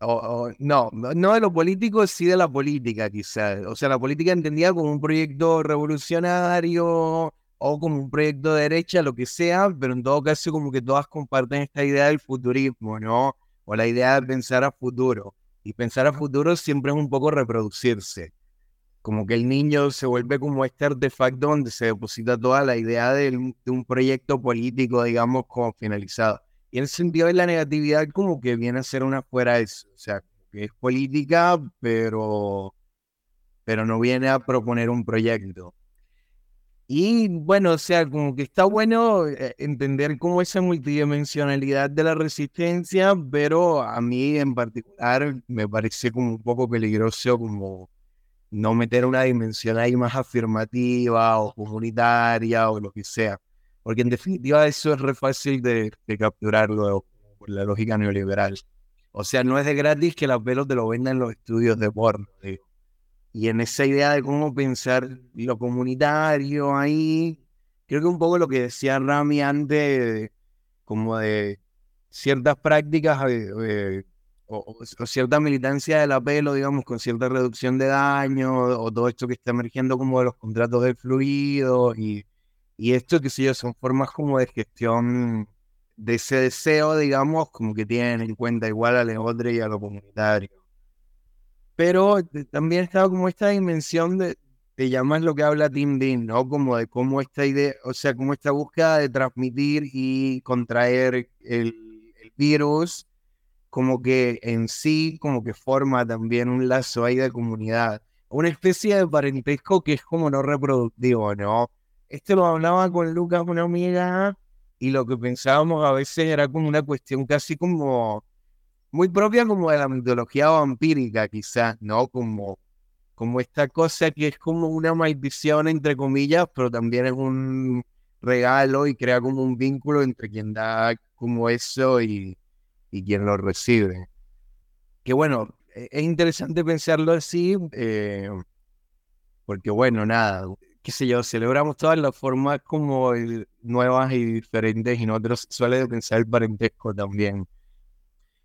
O, o- no no de lo político, sí de la política quizás. O sea, la política entendida como un proyecto revolucionario o como un proyecto de derecha, lo que sea, pero en todo caso como que todas comparten esta idea del futurismo, ¿no? O la idea de pensar a futuro. Y pensar a futuro siempre es un poco reproducirse como que el niño se vuelve como este artefacto donde se deposita toda la idea del- de un proyecto político, digamos, como finalizado. Y en ese sentido de la negatividad como que viene a ser una fuera de eso, o sea, que es política, pero, pero no viene a proponer un proyecto. Y bueno, o sea, como que está bueno eh, entender como esa multidimensionalidad de la resistencia, pero a mí en particular me parece como un poco peligroso como no meter una dimensión ahí más afirmativa o comunitaria o lo que sea. Porque en definitiva eso es re fácil de, de capturarlo por la lógica neoliberal. O sea, no es de gratis que la pelo te lo vendan en los estudios de porno. Y en esa idea de cómo pensar lo comunitario ahí, creo que un poco lo que decía Rami antes, como de ciertas prácticas eh, eh, o, o- cierta militancia del apelo, digamos, con cierta reducción de daño, o todo esto que está emergiendo como de los contratos de fluido, y, y esto, que sé yo, son formas como de gestión de ese deseo, digamos, como que tienen en cuenta igual a Leodre y a lo comunitario. Pero eh, también estaba como esta dimensión de, de llamar lo que habla Tim Dean, ¿no? Como de cómo esta idea, o sea, como esta búsqueda de transmitir y contraer el, el virus, como que en sí, como que forma también un lazo ahí de comunidad. Una especie de parentesco que es como no reproductivo, ¿no? Esto lo hablaba con Lucas, una amiga, y lo que pensábamos a veces era como una cuestión casi como muy propia como de la mitología vampírica, quizás, ¿no? Como, como esta cosa que es como una maldición, entre comillas, pero también es un regalo y crea como un vínculo entre quien da como eso y, y quien lo recibe. Que bueno, e- es interesante pensarlo así, eh, porque bueno, nada, qué sé yo, celebramos todas las formas como eh, nuevas y diferentes y no heterosexuales de pensar el parentesco también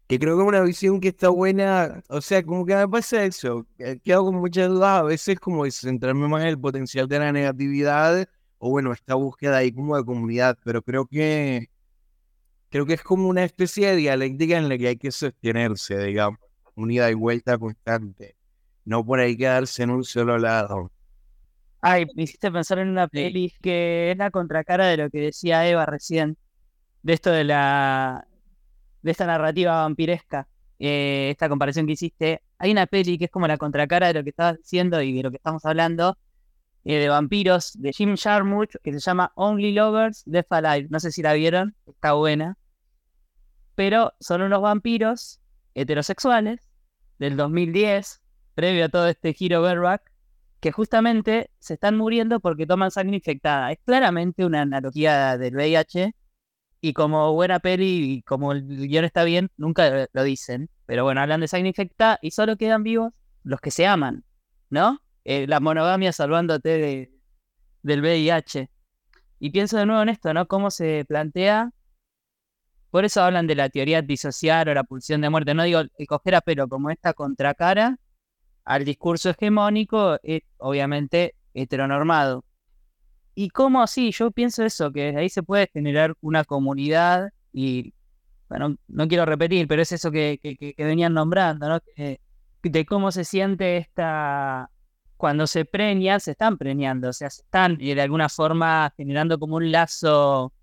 que creo que es una visión que está buena, o sea, como que me pasa eso, que quedo con muchas dudas a veces como de centrarme más en el potencial de la negatividad, o bueno, esta búsqueda ahí como de comunidad, pero creo que, creo que es como una especie de dialéctica en la que hay que sostenerse, digamos, una ida y vuelta constante, no por ahí quedarse en un solo lado. Ay, me hiciste pensar en una peli que es la contracara de lo que decía Eva recién, de esto de la de esta narrativa vampiresca, eh, esta comparación que hiciste. Hay una peli que es como la contracara de lo que estabas diciendo y de lo que estamos hablando, eh, de vampiros, de Jim Jarmusch, que se llama Only Lovers Left Alive. No sé si la vieron, está buena. Pero son unos vampiros heterosexuales del 2010, previo a todo este giro bareback, que justamente se están muriendo porque toman sangre infectada. Es claramente una analogía del VIH. Y como buena peli y como el guion está bien, nunca lo- lo dicen. Pero bueno, hablan de sangre infectada y solo quedan vivos los que se aman, ¿no? Eh, la monogamia salvándote de- del VIH. Y pienso de nuevo en esto, ¿no? Cómo se plantea. Por eso hablan de la teoría antisocial o la pulsión de muerte. No digo el coger a pelo como esta contracara al discurso hegemónico, es obviamente heteronormado. Y cómo sí, yo pienso eso, que ahí se puede generar una comunidad y, bueno, no quiero repetir, pero es eso que, venían nombrando, ¿no? De cómo se siente esta, cuando se preñan, se están preñando, o sea, se están y de alguna forma generando como un lazo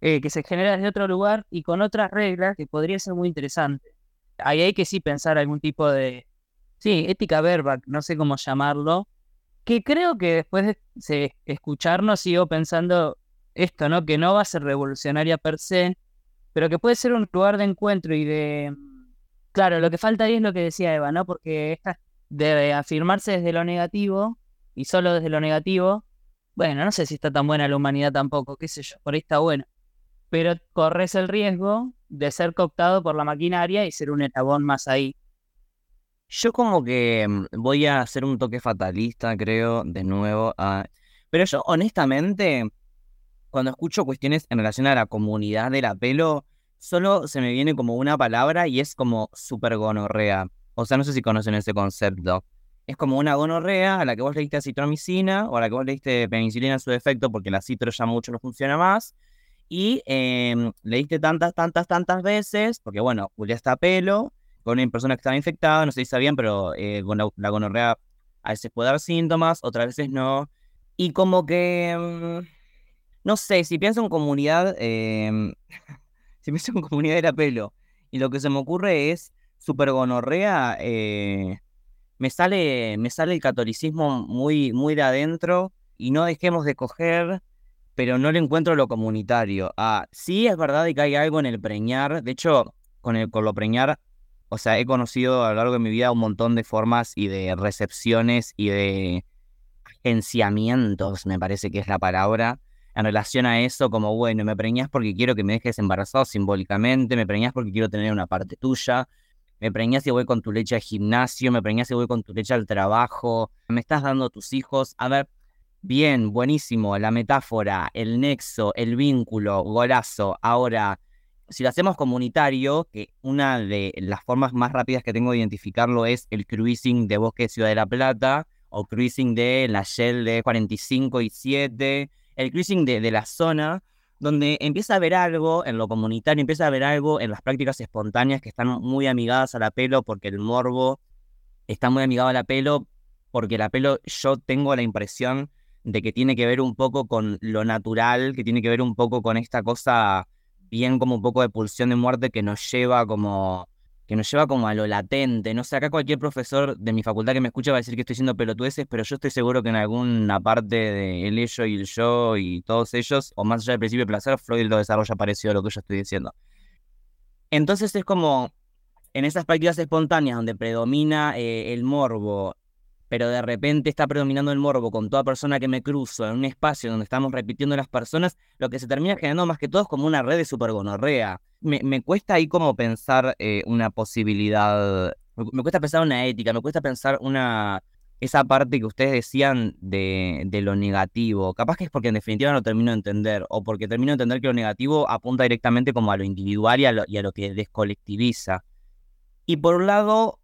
eh, que se genera desde otro lugar y con otras reglas que podría ser muy interesante. Ahí hay que sí pensar algún tipo de, sí, ética verba, no sé cómo llamarlo, que creo que después de escucharnos sigo pensando esto, ¿no? Que no va a ser revolucionaria per se, pero que puede ser un lugar de encuentro y de... Claro, lo que falta ahí es lo que decía Eva, ¿no? Porque esta de afirmarse desde lo negativo y solo desde lo negativo, bueno, no sé si está tan buena la humanidad tampoco, qué sé yo, por ahí está buena. Pero corres el riesgo de ser cooptado por la maquinaria y ser un eslabón más ahí. Yo como que mm, voy a hacer un toque fatalista, creo, de nuevo. ah, Pero yo, honestamente, cuando escucho cuestiones en relación a la comunidad de la pelo, solo se me viene como una palabra y es como super gonorrea. O sea, no sé si conocen ese concepto. Es como una gonorrea a la que vos le diste citromicina o a la que vos le diste penicilina en su defecto porque la citro ya mucho no funciona más. Y em, le diste tantas, tantas, tantas veces, porque bueno, Julia está a pelo, con una persona que estaba infectada, no sé si sabían, pero eh, con la, gonorrea a veces puede dar síntomas, otras veces no. Y como que, mm, no sé, si pienso en comunidad, em, si pienso en comunidad de la pelo, y lo que se me ocurre es super gonorrea, eh, me sale, me sale el catolicismo muy, muy de adentro, y no dejemos de coger, pero no le encuentro lo comunitario. Ah, sí es verdad que hay algo en el preñar, de hecho, con, el, con lo preñar, o sea, he conocido a lo largo de mi vida un montón de formas y de recepciones y de agenciamientos, me parece que es la palabra, en relación a eso, como, bueno, me preñás porque quiero que me dejes embarazado simbólicamente, me preñás porque quiero tener una parte tuya, me preñás y voy con tu leche al gimnasio, me preñás y voy con tu leche al trabajo, me estás dando tus hijos. A ver, bien, buenísimo, la metáfora, el nexo, el vínculo, golazo. Ahora, si lo hacemos comunitario, que una de las formas más rápidas que tengo de identificarlo es el cruising de Bosque de Ciudad de la Plata o cruising de la Shell de 45 y 7, el cruising de, de la zona, donde empieza a haber algo en lo comunitario, empieza a haber algo en las prácticas espontáneas que están muy amigadas a la pelo, porque el morbo está muy amigado a la pelo, porque la pelo yo tengo la impresión de que tiene que ver un poco con lo natural, que tiene que ver un poco con esta cosa bien como un poco de pulsión de muerte que nos lleva como que nos lleva como a lo latente. No sé, acá cualquier profesor de mi facultad que me escuche va a decir que estoy diciendo pelotudeces, pero yo estoy seguro que en alguna parte de el ello y el yo y todos ellos, o más allá del principio de placer, Freud lo desarrolla parecido a lo que yo estoy diciendo. Entonces es como en esas prácticas espontáneas donde predomina eh, el morbo, pero de repente está predominando el morbo con toda persona que me cruzo en un espacio donde estamos repitiendo las personas, lo que se termina generando más que todo es como una red de supergonorrea. Me, me cuesta ahí como pensar eh, una posibilidad, me, cuesta pensar una ética, me cuesta pensar una esa parte que ustedes decían de, de lo negativo. Capaz que es porque en definitiva no termino de entender, o porque termino de entender que lo negativo apunta directamente como a lo individual y a lo, y a lo que descolectiviza. Y por un lado,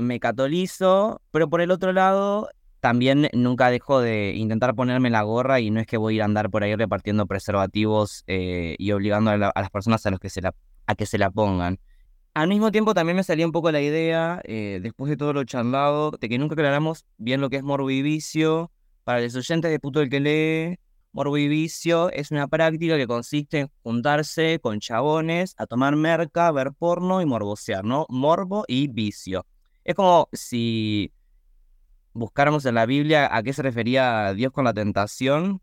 me catolizo, pero por el otro lado, también nunca dejo de intentar ponerme la gorra y no es que voy a ir a andar por ahí repartiendo preservativos eh, y obligando a, la- a las personas a, los que se la, a que se la pongan. Al mismo tiempo también me salía un poco la idea, eh, después de todo lo charlado, de que nunca aclaramos bien lo que es morbo y vicio. Para los oyentes de puto el que lee, morbo y vicio es una práctica que consiste en juntarse con chabones a tomar merca, ver porno y morbosear, ¿no? Morbo y vicio. Es como si buscáramos en la Biblia a qué se refería Dios con la tentación.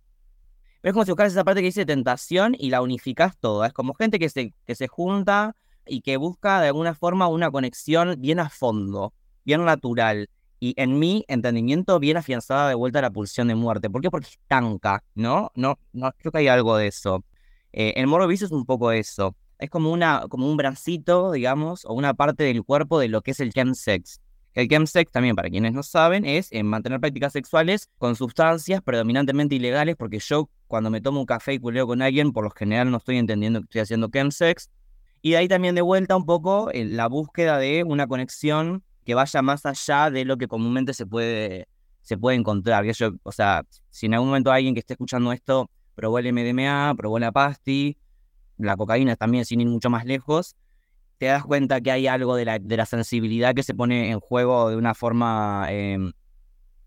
Pero es como si buscaras esa parte que dice tentación y la unificás toda. Es como gente que se, que se junta y que busca de alguna forma una conexión bien a fondo, bien natural. Y en mi entendimiento, bien afianzada de vuelta a la pulsión de muerte. ¿Por qué? Porque estanca, ¿no? No, no creo que hay algo de eso. Eh, el morbo vicio es un poco eso. Es como, una, como un bracito, digamos, o una parte del cuerpo de lo que es el chemsex. El chemsex, también para quienes no saben, es eh, mantener prácticas sexuales con sustancias predominantemente ilegales, porque yo cuando me tomo un café y culeo con alguien, por lo general no estoy entendiendo que estoy haciendo chemsex. Y de ahí también de vuelta un poco eh, la búsqueda de una conexión que vaya más allá de lo que comúnmente se puede, se puede encontrar. Yo, o sea, si en algún momento alguien que esté escuchando esto probó el MDMA, probó la pasti, la cocaína también, sin ir mucho más lejos, te das cuenta que hay algo de la, de la sensibilidad que se pone en juego de una forma eh,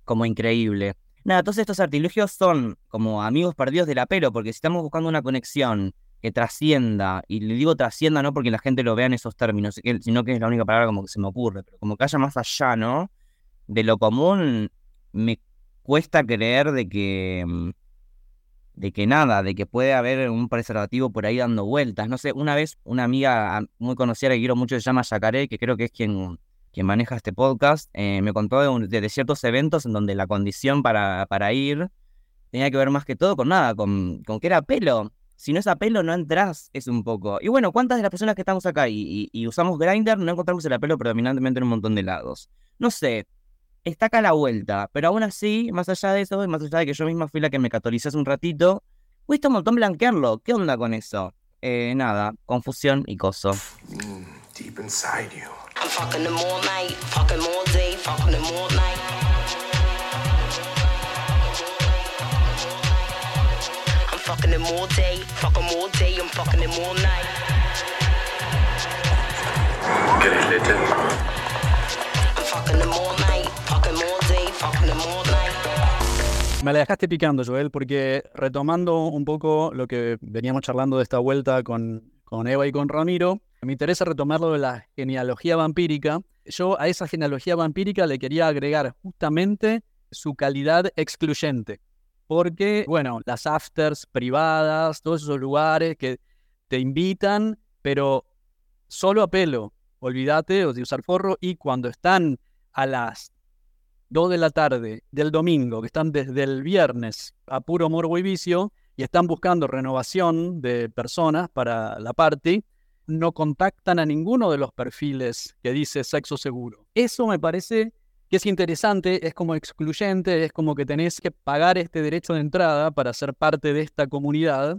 como increíble. Nada, todos estos artilugios son como amigos perdidos del apelo, porque si estamos buscando una conexión que trascienda, y le digo trascienda no porque la gente lo vea en esos términos, sino que es la única palabra como que se me ocurre, pero como que haya más allá, ¿no? De lo común, me cuesta creer de que, mm, de que nada, de que puede haber un preservativo por ahí dando vueltas. No sé, una vez una amiga muy conocida que quiero mucho se llama Yacaré, que creo que es quien, quien maneja este podcast, eh, me contó de, de ciertos eventos en donde la condición para, para ir tenía que ver más que todo con nada, con, con que era pelo. Si no es a pelo, no entras, es un poco. Y bueno, ¿cuántas de las personas que estamos acá y, y- y usamos Grindr no encontramos el pelo predominantemente en un montón de lados? no sé, está acá a la vuelta. Pero aún así, más allá de eso, y más allá de que yo misma fui la que me catolicé hace un ratito, cuesta un montón blanquearlo. ¿Qué onda con eso? Eh, nada, confusión y coso. Mm, deep inside you. I'm fucking them all night, fucking them all day, fucking them all night. I'm fucking them all day, fuck 'em all day, I'm fucking them all night. Grillete. I'm fucking them all night, Me la dejaste picando, Joel, porque retomando un poco lo que veníamos charlando de esta vuelta con, con Eva y con Ramiro, me interesa retomar lo de la genealogía vampírica. Yo a esa genealogía vampírica le quería agregar justamente su calidad excluyente. Porque, bueno, las afters privadas, todos esos lugares que te invitan, pero solo a pelo. Olvídate de usar forro y cuando están a las 2 de la tarde del domingo, que están desde el viernes a puro morbo y vicio y están buscando renovación de personas para la party, no contactan a ninguno de los perfiles que dice sexo seguro. Eso me parece que es interesante, es como excluyente, es como que tenés que pagar este derecho de entrada para ser parte de esta comunidad.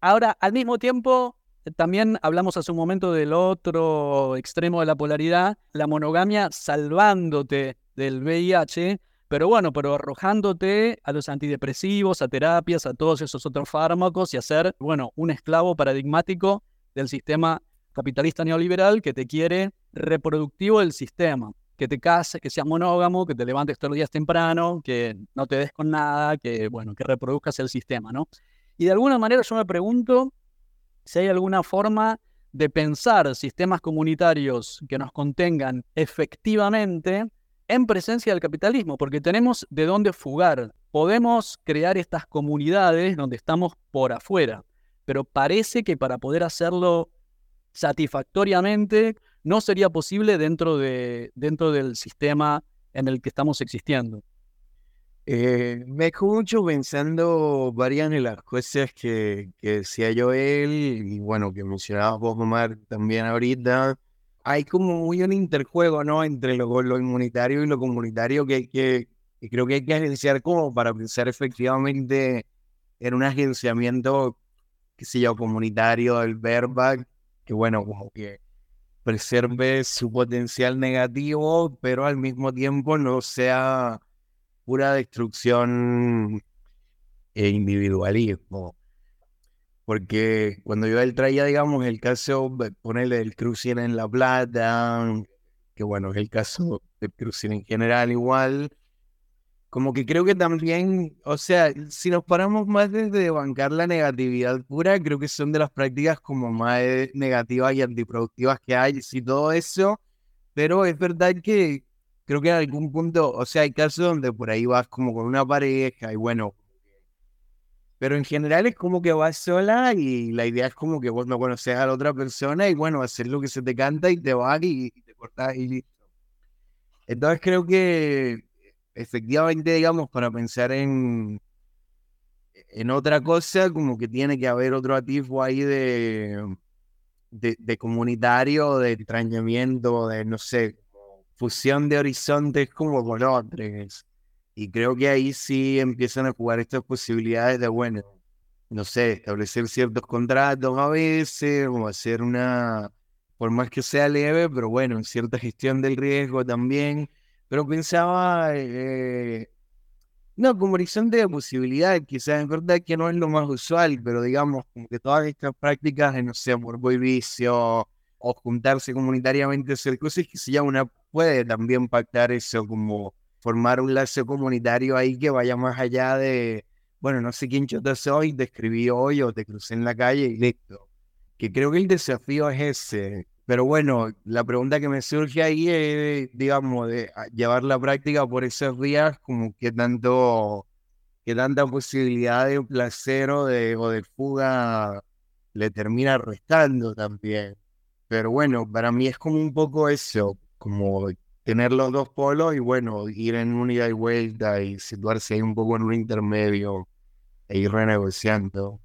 Ahora, al mismo tiempo, también hablamos hace un momento del otro extremo de la polaridad, la monogamia salvándote del VIH, pero bueno, pero arrojándote a los antidepresivos, a terapias, a todos esos otros fármacos y a ser, bueno, un esclavo paradigmático del sistema capitalista neoliberal que te quiere reproductivo del sistema, que te cases, que seas monógamo, que te levantes todos los días temprano, que no te des con nada, que bueno, que reproduzcas el sistema, ¿no? Y de alguna manera yo me pregunto si hay alguna forma de pensar sistemas comunitarios que nos contengan efectivamente en presencia del capitalismo, porque tenemos de dónde fugar. Podemos crear estas comunidades donde estamos por afuera, pero parece que para poder hacerlo satisfactoriamente no sería posible dentro, de, dentro del sistema en el que estamos existiendo. Eh, me dejó mucho pensando varias de las cosas que, que decía Joel y bueno, que mencionabas vos, Omar, también ahorita. Hay como muy un interjuego, ¿no? Entre lo, lo inmunitario y lo comunitario que, que, que creo que hay que agenciar como para pensar efectivamente en un agenciamiento, qué sé yo, comunitario del verback, que bueno, como que preserve su potencial negativo, pero al mismo tiempo no sea pura destrucción e individualismo. Porque cuando yo él traía, digamos, el caso, ponerle el crucero en La Plata, que bueno, es el caso del crucero en general igual, como que creo que también, o sea, si nos paramos más desde bancar la negatividad pura, creo que son de las prácticas como más negativas y antiproductivas que hay, y todo eso, pero es verdad que creo que en algún punto, o sea, hay casos donde por ahí vas como con una pareja y bueno, pero en general es como que vas sola y la idea es como que vos no conoces a la otra persona y bueno, hacer lo que se te canta y te vas y, y te cortas y listo. Entonces creo que efectivamente, digamos, para pensar en, en otra cosa, como que tiene que haber otro atisbo ahí de, de, de comunitario, de extrañamiento, de no sé, fusión de horizontes como con otros. Y creo que ahí sí empiezan a jugar estas posibilidades de, bueno, no sé, establecer ciertos contratos a veces, o hacer una, por más que sea leve, pero bueno, cierta gestión del riesgo también. Pero pensaba, eh, no, como horizonte de posibilidades, quizás es verdad que no es lo más usual, pero digamos, como que todas estas prácticas no sé, por vicio, o juntarse comunitariamente, hacer cosas que se llama una, puede también pactar eso como formar un lazo comunitario ahí que vaya más allá de, bueno, no sé quién te soy, te escribí hoy o te crucé en la calle y listo. Que creo que el desafío es ese. Pero bueno, la pregunta que me surge ahí es, digamos, de llevar la práctica por esos días, como que tanto, que tanta posibilidad de placer o de, o de fuga le termina restando también. Pero bueno, para mí es como un poco eso, como tener los dos polos y bueno, ir en una ida y vuelta y situarse ahí un poco en un intermedio e ir renegociando.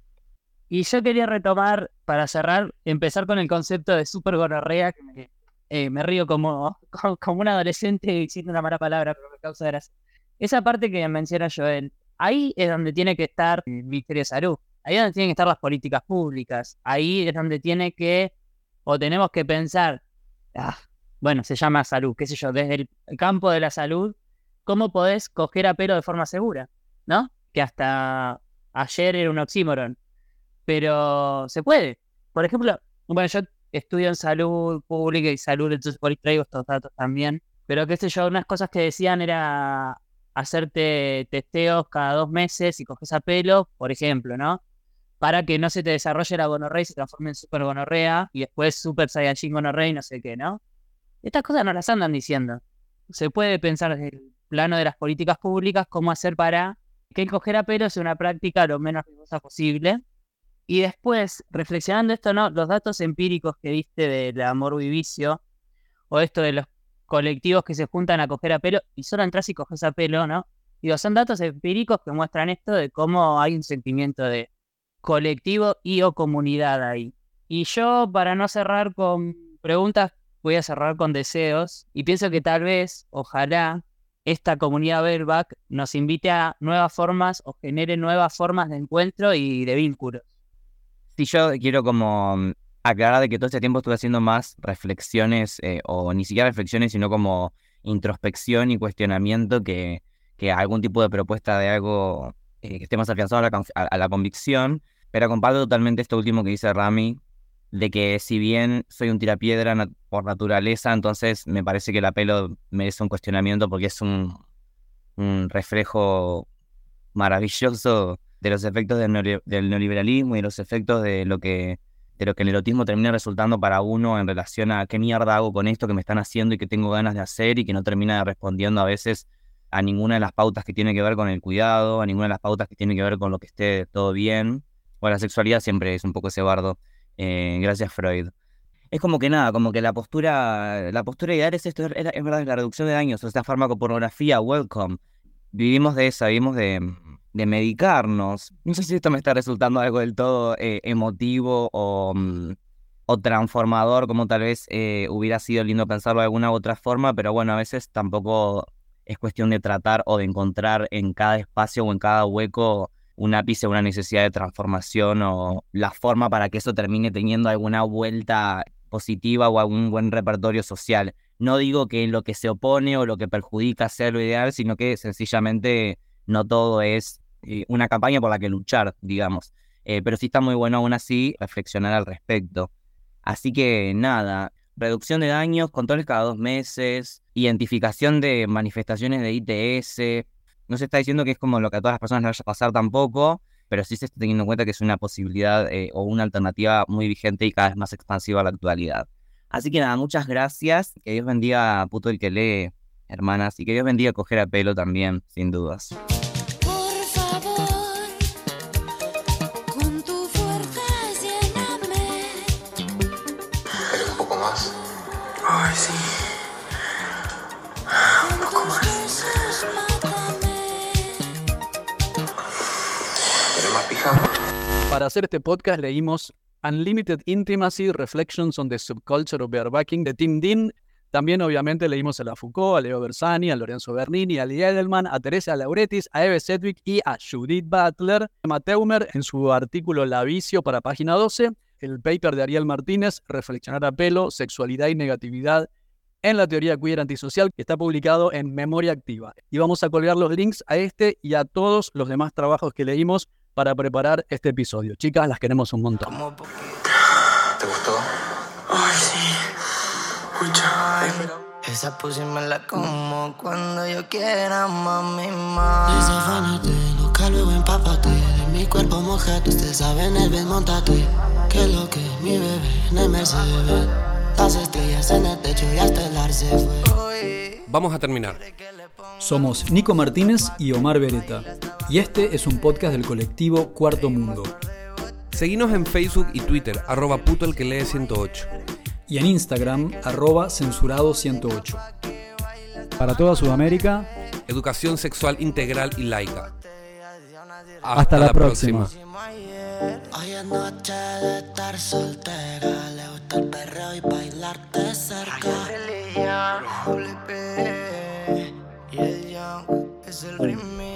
Y yo quería retomar, para cerrar, empezar con el concepto de super gonorrea, que me eh, me río como, como, como un adolescente diciendo una mala palabra, pero me causa gracia. Esa parte que menciona Joel, ahí es donde tiene que estar el Ministerio de Salud, ahí es donde tienen que estar las políticas públicas, ahí es donde tiene que, o tenemos que pensar, ah, bueno, se llama salud, qué sé yo, desde el campo de la salud, ¿cómo podés coger a pelo de forma segura? ¿No? Que hasta ayer era un oxímoron, pero se puede. Por ejemplo, bueno, yo estudio en salud pública y salud, entonces por ahí traigo estos datos también. Pero qué sé yo, unas cosas que decían era hacerte testeos cada dos meses y coges a pelo, por ejemplo, ¿no? Para que no se te desarrolle la gonorrea y se transforme en super gonorrea y después super saiyajin gonorrea y no sé qué, ¿no? Estas cosas no las andan diciendo. Se puede pensar desde el plano de las políticas públicas cómo hacer para que el coger a pelo sea una práctica lo menos riesgosa posible. Y después, reflexionando esto, ¿no? Los datos empíricos que diste del amor vivicio, o esto de los colectivos que se juntan a coger a pelo, y solo entras y coges a pelo, ¿no? Digo, son datos empíricos que muestran esto de cómo hay un sentimiento de colectivo y o comunidad ahí. Y yo, para no cerrar con preguntas, voy a cerrar con deseos, y pienso que tal vez, ojalá, esta comunidad Bareback nos invite a nuevas formas o genere nuevas formas de encuentro y de vínculos. Sí, yo quiero como mm, aclarar de que todo este tiempo estuve haciendo más reflexiones, eh, o ni siquiera reflexiones, sino como introspección y cuestionamiento que, algún tipo de propuesta de algo eh, que esté más afianzado a la, a la convicción. Pero comparto totalmente esto último que dice Rami, de que si bien soy un tirapiedra por naturaleza, entonces me parece que el apelo merece un cuestionamiento porque es un, reflejo maravilloso de los efectos del, del neoliberalismo y los efectos de lo que de lo que el erotismo termina resultando para uno en relación a qué mierda hago con esto que me están haciendo y que tengo ganas de hacer y que no termina respondiendo a veces a ninguna de las pautas que tiene que ver con el cuidado, a ninguna de las pautas que tiene que ver con lo que esté todo bien. O la sexualidad siempre es un poco ese bardo. Eh, gracias Freud. Es como que nada, como que la postura, la postura ideal es esto, es, verdad, es la reducción de daños, o sea, farmacopornografía, welcome. Vivimos de esa, vivimos de, de medicarnos. No sé si esto me está resultando algo del todo eh, emotivo o, mm, o transformador, como tal vez eh, hubiera sido lindo pensarlo de alguna u otra forma, pero bueno, a veces tampoco es cuestión de tratar o de encontrar en cada espacio o en cada hueco un ápice, una necesidad de transformación o la forma para que eso termine teniendo alguna vuelta positiva o algún buen repertorio social. No digo que lo que se opone o lo que perjudica sea lo ideal, sino que sencillamente no todo es eh, una campaña por la que luchar, digamos. Eh, pero sí está muy bueno aún así reflexionar al respecto. Así que nada, reducción de daños, controles cada dos meses, identificación de manifestaciones de ITS. No se está diciendo que es como lo que a todas las personas les vaya a pasar tampoco, pero sí se está teniendo en cuenta que es una posibilidad eh, o una alternativa muy vigente y cada vez más expansiva a la actualidad. Así que nada, muchas gracias. Que Dios bendiga a puto el que lee, hermanas, y que Dios bendiga a coger a pelo también, sin dudas. Para hacer este podcast leímos Unlimited Intimacy, Reflections on the Subculture of Barebacking de Tim Dean. También obviamente leímos a la Foucault, a Leo Bersani, a Lorenzo Bernini, a Lee Edelman, a Teresa Lauretis, a Eve Sedgwick y a Judith Butler. Mateumer en su artículo La Vicio para página 12, el paper de Ariel Martínez, Reflexionar a pelo, sexualidad y negatividad en la teoría queer antisocial, que está publicado en Memoria Activa. Y vamos a colgar los links a este y a todos los demás trabajos que leímos para preparar este episodio. Chicas, las queremos un montón. ¿Te gustó? Ay, sí. Mucho. Esa pussy me la como cuando yo quiera, mami, mami. Desafánate, loca, luego empápate. De mi cuerpo mojate, usted sabe en el ven, montate. Que lo que mi bebé en el Mercedes. Las estrellas en el techo y hasta el ar se fue. Vamos a terminar. Somos Nico Martínez y Omar Beretta, y este es un podcast del colectivo Cuarto Mundo. Seguinos en Facebook y Twitter, arroba puto el que lee 108. Y en Instagram, arroba censurado108. Para toda Sudamérica, Educación sexual integral y laica. hasta, la, próxima. próxima. Hoy es noche de estar soltera. Le gusta el perreo y bailarte cerca. Y el yang es el remix.